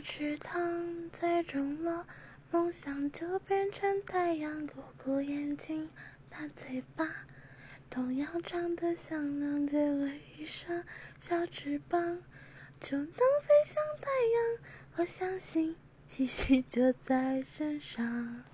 池塘栽种了梦想，就变成太阳。鼓鼓眼睛，大嘴巴，同样长得像两。借尾一双小翅膀，就能飞向太阳。我相信，奇迹就在身上。